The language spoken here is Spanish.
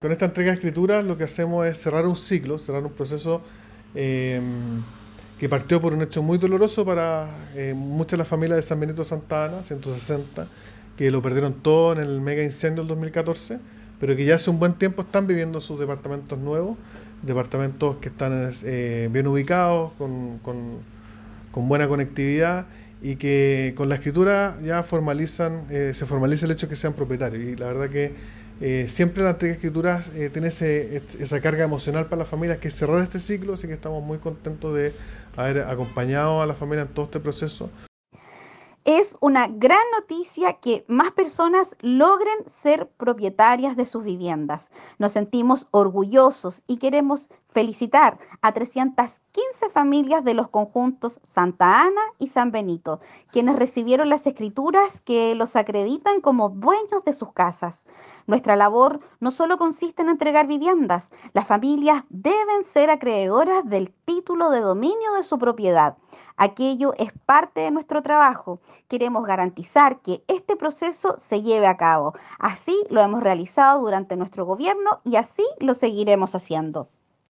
Con esta entrega de escrituras lo que hacemos es cerrar un ciclo, cerrar un proceso eh, que partió por un hecho muy doloroso para eh, muchas de las familias de San Benito Santa Ana, 160, que lo perdieron todo en el mega incendio del 2014, pero que ya hace un buen tiempo están viviendo sus departamentos nuevos, departamentos que están eh, bien ubicados, con, buena conectividad y que con la escritura ya formalizan, se formaliza el hecho de que sean propietarios. Y la verdad que eh, siempre la entrega de escrituras eh, tiene esa carga emocional para las familias que cerrar este ciclo, así que estamos muy contentos de haber acompañado a la familia en todo este proceso. Es una gran noticia que más personas logren ser propietarias de sus viviendas. Nos sentimos orgullosos y queremos felicitar a 315 familias de los conjuntos Santa Ana y San Benito, quienes recibieron las escrituras que los acreditan como dueños de sus casas. Nuestra labor no solo consiste en entregar viviendas, las familias deben ser acreedoras del título de dominio de su propiedad. Aquello es parte de nuestro trabajo. Queremos garantizar que este proceso se lleve a cabo. Así lo hemos realizado durante nuestro gobierno y así lo seguiremos haciendo.